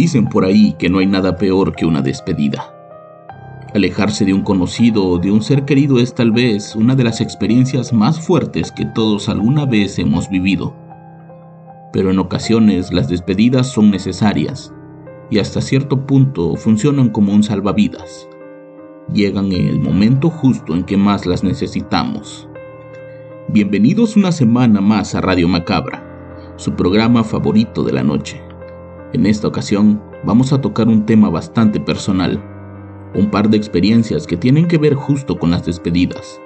Dicen por ahí que no hay nada peor que una despedida. Alejarse de un conocido o de un ser querido es tal vez una de las experiencias más fuertes que todos alguna vez hemos vivido. Pero en ocasiones las despedidas son necesarias y hasta cierto punto funcionan como un salvavidas. Llegan en el momento justo en que más las necesitamos. Bienvenidos una semana más a Radio Macabra, su programa favorito de la noche. En esta ocasión vamos a tocar un tema bastante personal, un par de experiencias que tienen que ver justo con las despedidas.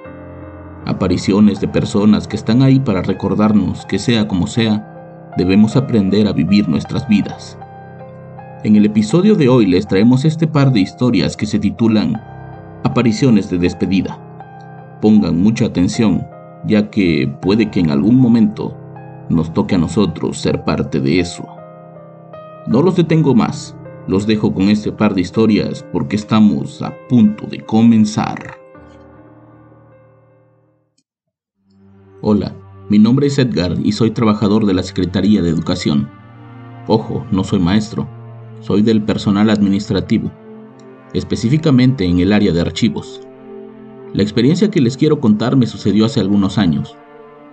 Apariciones de personas que están ahí para recordarnos que sea como sea, debemos aprender a vivir nuestras vidas. En el episodio de hoy les traemos este par de historias que se titulan Apariciones de despedida. Pongan mucha atención, ya que puede que en algún momento nos toque a nosotros ser parte de eso. No los detengo más, los dejo con este par de historias porque estamos a punto de comenzar. Hola, mi nombre es Edgar y soy trabajador de la Secretaría de Educación. Ojo, no soy maestro, soy del personal administrativo, específicamente en el área de archivos. La experiencia que les quiero contar me sucedió hace algunos años,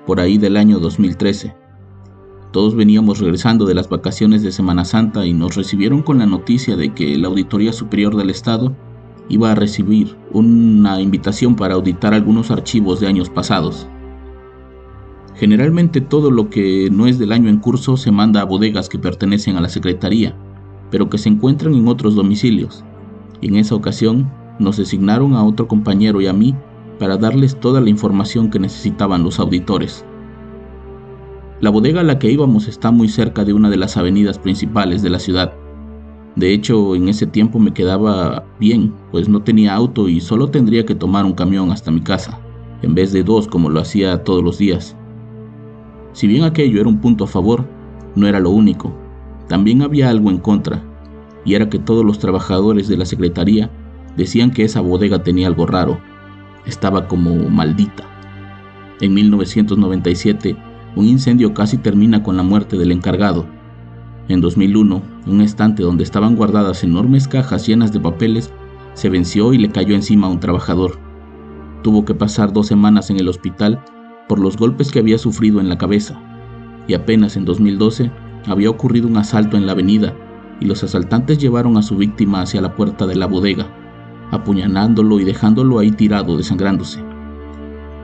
por ahí del año 2013. Todos veníamos regresando de las vacaciones de Semana Santa y nos recibieron con la noticia de que la Auditoría Superior del Estado iba a recibir una invitación para auditar algunos archivos de años pasados. Generalmente todo lo que no es del año en curso se manda a bodegas que pertenecen a la Secretaría, pero que se encuentran en otros domicilios. Y en esa ocasión nos designaron a otro compañero y a mí para darles toda la información que necesitaban los auditores. La bodega a la que íbamos está muy cerca de una de las avenidas principales de la ciudad. De hecho, en ese tiempo me quedaba bien, pues no tenía auto y solo tendría que tomar un camión hasta mi casa, en vez de dos como lo hacía todos los días. Si bien aquello era un punto a favor, no era lo único. También había algo en contra, y era que todos los trabajadores de la secretaría decían que esa bodega tenía algo raro. Estaba como maldita. En 1997, un incendio casi termina con la muerte del encargado. En 2001, un estante donde estaban guardadas enormes cajas llenas de papeles se venció y le cayó encima a un trabajador. Tuvo que pasar dos semanas en el hospital por los golpes que había sufrido en la cabeza. Y apenas en 2012 había ocurrido un asalto en la avenida y los asaltantes llevaron a su víctima hacia la puerta de la bodega, apuñalándolo y dejándolo ahí tirado desangrándose.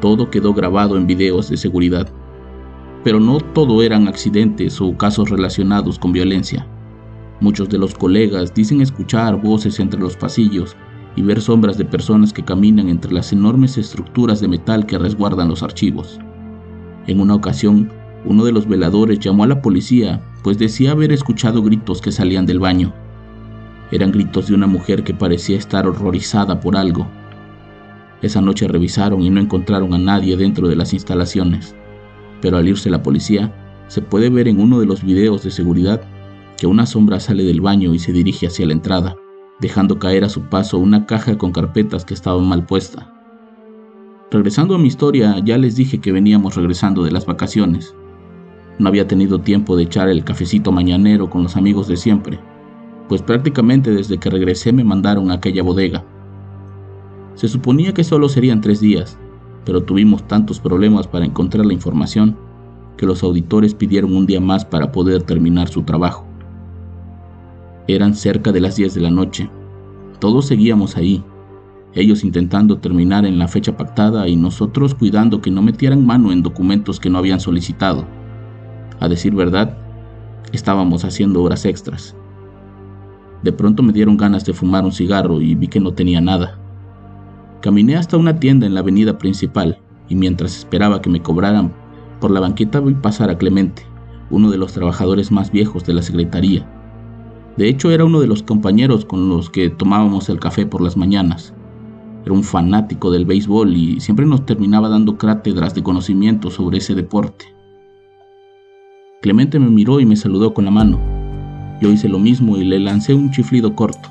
Todo quedó grabado en videos de seguridad pero no todo eran accidentes o casos relacionados con violencia. Muchos de los colegas dicen escuchar voces entre los pasillos y ver sombras de personas que caminan entre las enormes estructuras de metal que resguardan los archivos. En una ocasión, uno de los veladores llamó a la policía, pues decía haber escuchado gritos que salían del baño. Eran gritos de una mujer que parecía estar horrorizada por algo. Esa noche revisaron y no encontraron a nadie dentro de las instalaciones pero al irse la policía, se puede ver en uno de los videos de seguridad que una sombra sale del baño y se dirige hacia la entrada, dejando caer a su paso una caja con carpetas que estaban mal puesta. Regresando a mi historia, ya les dije que veníamos regresando de las vacaciones. No había tenido tiempo de echar el cafecito mañanero con los amigos de siempre, pues prácticamente desde que regresé me mandaron a aquella bodega. Se suponía que solo serían tres días, pero tuvimos tantos problemas para encontrar la información que los auditores pidieron un día más para poder terminar su trabajo. Eran cerca de las 10 de la noche. Todos seguíamos ahí, ellos intentando terminar en la fecha pactada y nosotros cuidando que no metieran mano en documentos que no habían solicitado. A decir verdad, estábamos haciendo horas extras. De pronto me dieron ganas de fumar un cigarro y vi que no tenía nada. Caminé hasta una tienda en la avenida principal y mientras esperaba que me cobraran por la banqueta vi pasar a Clemente, uno de los trabajadores más viejos de la secretaría. De hecho era uno de los compañeros con los que tomábamos el café por las mañanas. Era un fanático del béisbol y siempre nos terminaba dando cátedras de conocimiento sobre ese deporte. Clemente me miró y me saludó con la mano. Yo hice lo mismo y le lancé un chiflido corto.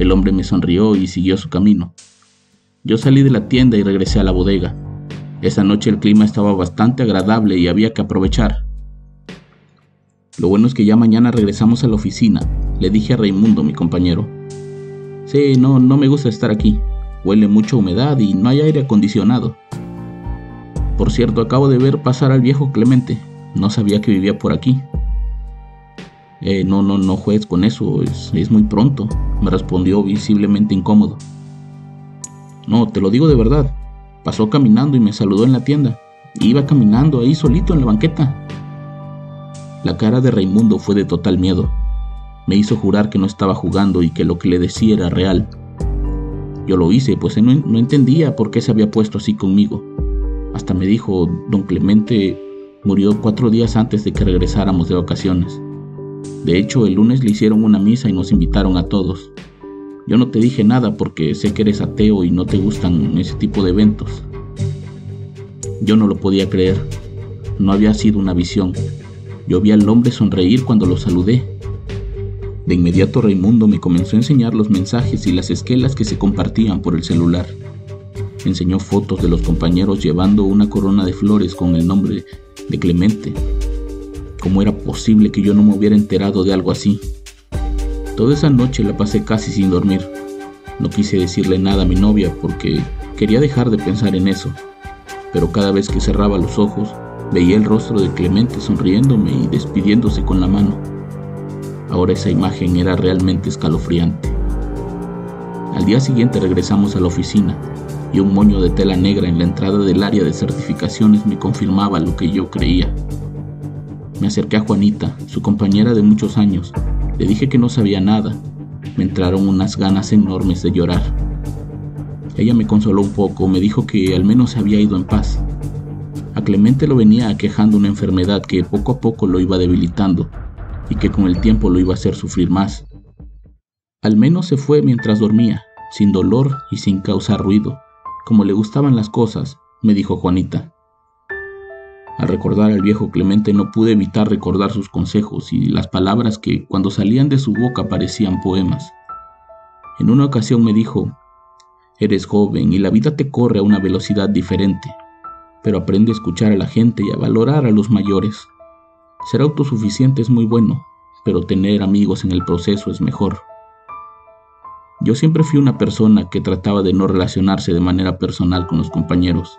El hombre me sonrió y siguió su camino. Yo salí de la tienda y regresé a la bodega. Esa noche el clima estaba bastante agradable y había que aprovechar. Lo bueno es que ya mañana regresamos a la oficina, le dije a Raimundo, mi compañero. Sí, no, no me gusta estar aquí. Huele mucha humedad y no hay aire acondicionado. Por cierto, acabo de ver pasar al viejo Clemente. No sabía que vivía por aquí. Eh, no, no, no juegues con eso, es, es muy pronto, me respondió visiblemente incómodo. No, te lo digo de verdad. Pasó caminando y me saludó en la tienda. Iba caminando ahí solito en la banqueta. La cara de Raimundo fue de total miedo. Me hizo jurar que no estaba jugando y que lo que le decía era real. Yo lo hice, pues no, no entendía por qué se había puesto así conmigo. Hasta me dijo, don Clemente Murió cuatro días antes de que regresáramos de vacaciones. De hecho, el lunes le hicieron una misa y nos invitaron a todos. Yo no te dije nada porque sé que eres ateo y no te gustan ese tipo de eventos. Yo no lo podía creer. No había sido una visión. Yo vi al hombre sonreír cuando lo saludé. De inmediato Raimundo me comenzó a enseñar los mensajes y las esquelas que se compartían por el celular. Enseñó fotos de los compañeros llevando una corona de flores con el nombre de Clemente. ¿Cómo era posible que yo no me hubiera enterado de algo así? Toda esa noche la pasé casi sin dormir. No quise decirle nada a mi novia porque quería dejar de pensar en eso, pero cada vez que cerraba los ojos veía el rostro de Clemente sonriéndome y despidiéndose con la mano. Ahora esa imagen era realmente escalofriante. Al día siguiente regresamos a la oficina y un moño de tela negra en la entrada del área de certificaciones me confirmaba lo que yo creía. Me acerqué a Juanita, su compañera de muchos años. Le dije que no sabía nada. Me entraron unas ganas enormes de llorar. Ella me consoló un poco, me dijo que al menos se había ido en paz. A Clemente lo venía aquejando una enfermedad que poco a poco lo iba debilitando y que con el tiempo lo iba a hacer sufrir más. Al menos se fue mientras dormía, sin dolor y sin causar ruido como le gustaban las cosas, me dijo Juanita. Al recordar al viejo Clemente no pude evitar recordar sus consejos y las palabras que cuando salían de su boca parecían poemas. En una ocasión me dijo, Eres joven y la vida te corre a una velocidad diferente, pero aprende a escuchar a la gente y a valorar a los mayores. Ser autosuficiente es muy bueno, pero tener amigos en el proceso es mejor. Yo siempre fui una persona que trataba de no relacionarse de manera personal con los compañeros.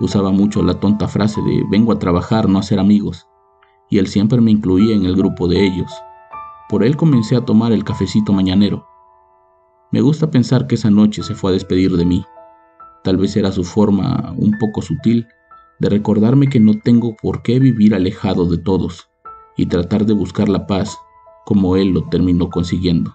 Usaba mucho la tonta frase de vengo a trabajar, no a ser amigos, y él siempre me incluía en el grupo de ellos. Por él comencé a tomar el cafecito mañanero. Me gusta pensar que esa noche se fue a despedir de mí. Tal vez era su forma un poco sutil de recordarme que no tengo por qué vivir alejado de todos y tratar de buscar la paz como él lo terminó consiguiendo.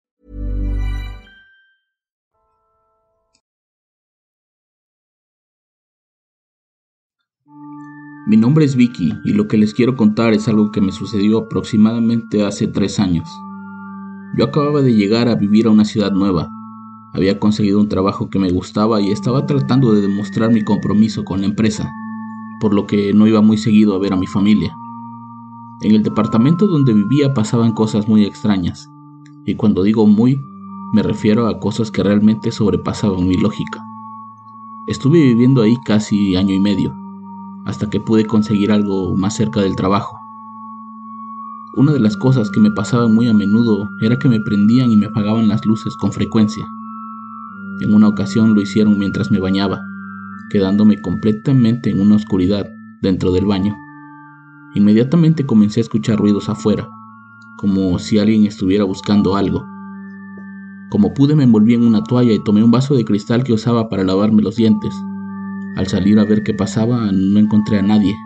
Mi nombre es Vicky y lo que les quiero contar es algo que me sucedió aproximadamente hace tres años. Yo acababa de llegar a vivir a una ciudad nueva. Había conseguido un trabajo que me gustaba y estaba tratando de demostrar mi compromiso con la empresa, por lo que no iba muy seguido a ver a mi familia. En el departamento donde vivía pasaban cosas muy extrañas, y cuando digo muy, me refiero a cosas que realmente sobrepasaban mi lógica. Estuve viviendo ahí casi año y medio, hasta que pude conseguir algo más cerca del trabajo. Una de las cosas que me pasaba muy a menudo era que me prendían y me apagaban las luces con frecuencia. En una ocasión lo hicieron mientras me bañaba, quedándome completamente en una oscuridad dentro del baño. Inmediatamente comencé a escuchar ruidos afuera, como si alguien estuviera buscando algo. Como pude me envolví en una toalla y tomé un vaso de cristal que usaba para lavarme los dientes. Al salir a ver qué pasaba no encontré a nadie.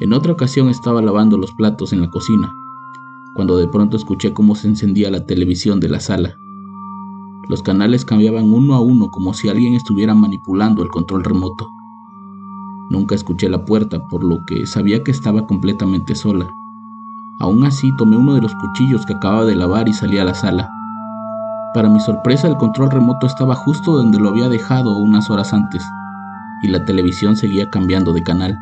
En otra ocasión estaba lavando los platos en la cocina, cuando de pronto escuché cómo se encendía la televisión de la sala. Los canales cambiaban uno a uno como si alguien estuviera manipulando el control remoto. Nunca escuché la puerta, por lo que sabía que estaba completamente sola. Aún así, tomé uno de los cuchillos que acababa de lavar y salí a la sala. Para mi sorpresa, el control remoto estaba justo donde lo había dejado unas horas antes, y la televisión seguía cambiando de canal.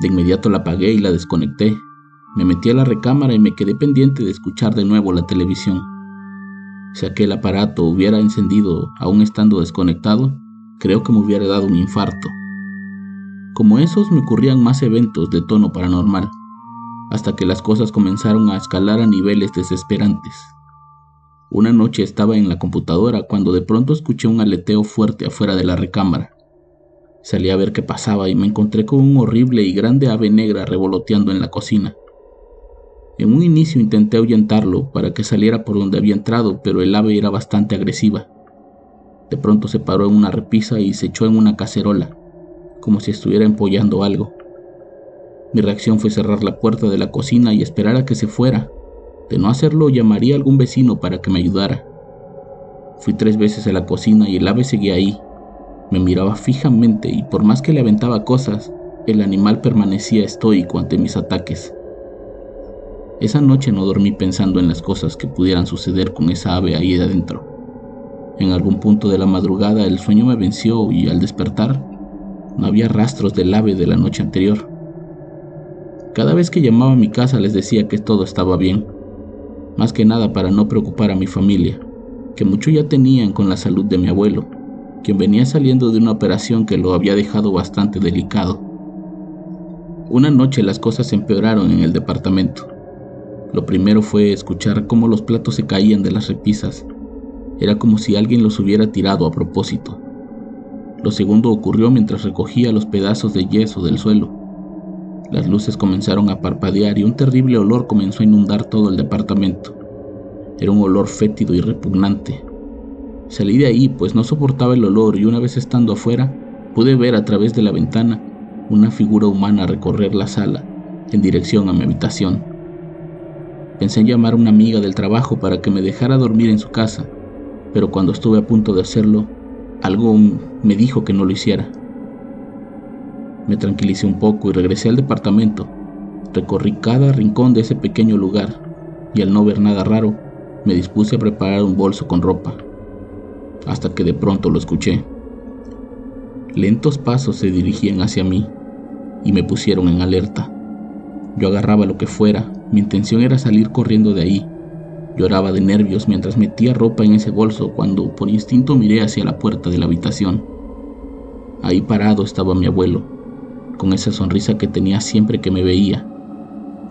De inmediato la apagué y la desconecté. Me metí a la recámara y me quedé pendiente de escuchar de nuevo la televisión. Si aquel aparato hubiera encendido aún estando desconectado, creo que me hubiera dado un infarto. Como esos me ocurrían más eventos de tono paranormal, hasta que las cosas comenzaron a escalar a niveles desesperantes. Una noche estaba en la computadora cuando de pronto escuché un aleteo fuerte afuera de la recámara. Salí a ver qué pasaba y me encontré con un horrible y grande ave negra revoloteando en la cocina. En un inicio intenté ahuyentarlo para que saliera por donde había entrado, pero el ave era bastante agresiva. De pronto se paró en una repisa y se echó en una cacerola como si estuviera empollando algo. Mi reacción fue cerrar la puerta de la cocina y esperar a que se fuera. De no hacerlo, llamaría a algún vecino para que me ayudara. Fui tres veces a la cocina y el ave seguía ahí. Me miraba fijamente y por más que le aventaba cosas, el animal permanecía estoico ante mis ataques. Esa noche no dormí pensando en las cosas que pudieran suceder con esa ave ahí adentro. En algún punto de la madrugada el sueño me venció y al despertar no había rastros del ave de la noche anterior. Cada vez que llamaba a mi casa les decía que todo estaba bien, más que nada para no preocupar a mi familia, que mucho ya tenían con la salud de mi abuelo, quien venía saliendo de una operación que lo había dejado bastante delicado. Una noche las cosas empeoraron en el departamento. Lo primero fue escuchar cómo los platos se caían de las repisas. Era como si alguien los hubiera tirado a propósito. Lo segundo ocurrió mientras recogía los pedazos de yeso del suelo. Las luces comenzaron a parpadear y un terrible olor comenzó a inundar todo el departamento. Era un olor fétido y repugnante. Salí de ahí pues no soportaba el olor y una vez estando afuera pude ver a través de la ventana una figura humana recorrer la sala en dirección a mi habitación. Pensé en llamar a una amiga del trabajo para que me dejara dormir en su casa, pero cuando estuve a punto de hacerlo, algo me dijo que no lo hiciera. Me tranquilicé un poco y regresé al departamento. Recorrí cada rincón de ese pequeño lugar y al no ver nada raro, me dispuse a preparar un bolso con ropa, hasta que de pronto lo escuché. Lentos pasos se dirigían hacia mí y me pusieron en alerta. Yo agarraba lo que fuera, mi intención era salir corriendo de ahí, Lloraba de nervios mientras metía ropa en ese bolso cuando por instinto miré hacia la puerta de la habitación. Ahí parado estaba mi abuelo, con esa sonrisa que tenía siempre que me veía.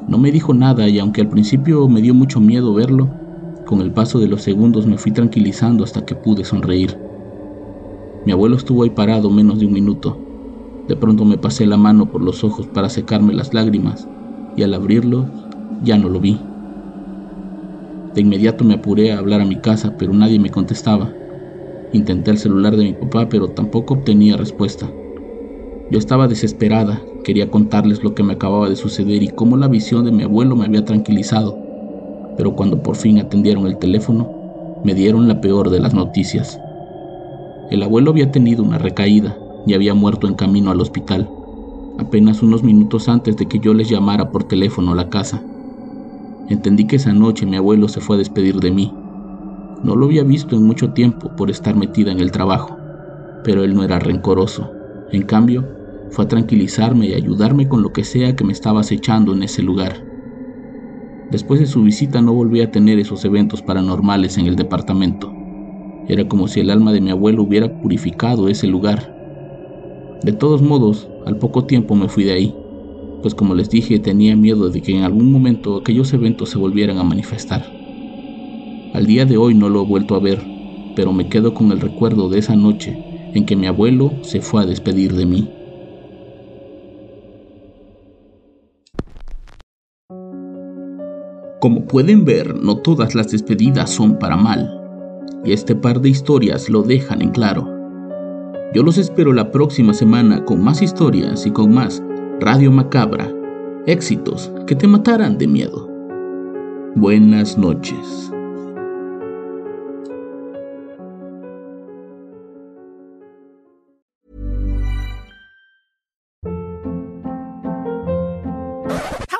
No me dijo nada y aunque al principio me dio mucho miedo verlo, con el paso de los segundos me fui tranquilizando hasta que pude sonreír. Mi abuelo estuvo ahí parado menos de un minuto. De pronto me pasé la mano por los ojos para secarme las lágrimas y al abrirlos ya no lo vi. De inmediato me apuré a hablar a mi casa, pero nadie me contestaba. Intenté el celular de mi papá, pero tampoco obtenía respuesta. Yo estaba desesperada, quería contarles lo que me acababa de suceder y cómo la visión de mi abuelo me había tranquilizado, pero cuando por fin atendieron el teléfono, me dieron la peor de las noticias. El abuelo había tenido una recaída y había muerto en camino al hospital, apenas unos minutos antes de que yo les llamara por teléfono a la casa. Entendí que esa noche mi abuelo se fue a despedir de mí. No lo había visto en mucho tiempo por estar metida en el trabajo, pero él no era rencoroso. En cambio, fue a tranquilizarme y ayudarme con lo que sea que me estaba acechando en ese lugar. Después de su visita no volví a tener esos eventos paranormales en el departamento. Era como si el alma de mi abuelo hubiera purificado ese lugar. De todos modos, al poco tiempo me fui de ahí pues como les dije tenía miedo de que en algún momento aquellos eventos se volvieran a manifestar. Al día de hoy no lo he vuelto a ver, pero me quedo con el recuerdo de esa noche en que mi abuelo se fue a despedir de mí. Como pueden ver, no todas las despedidas son para mal, y este par de historias lo dejan en claro. Yo los espero la próxima semana con más historias y con más Radio Macabra, éxitos que te matarán de miedo. Buenas noches.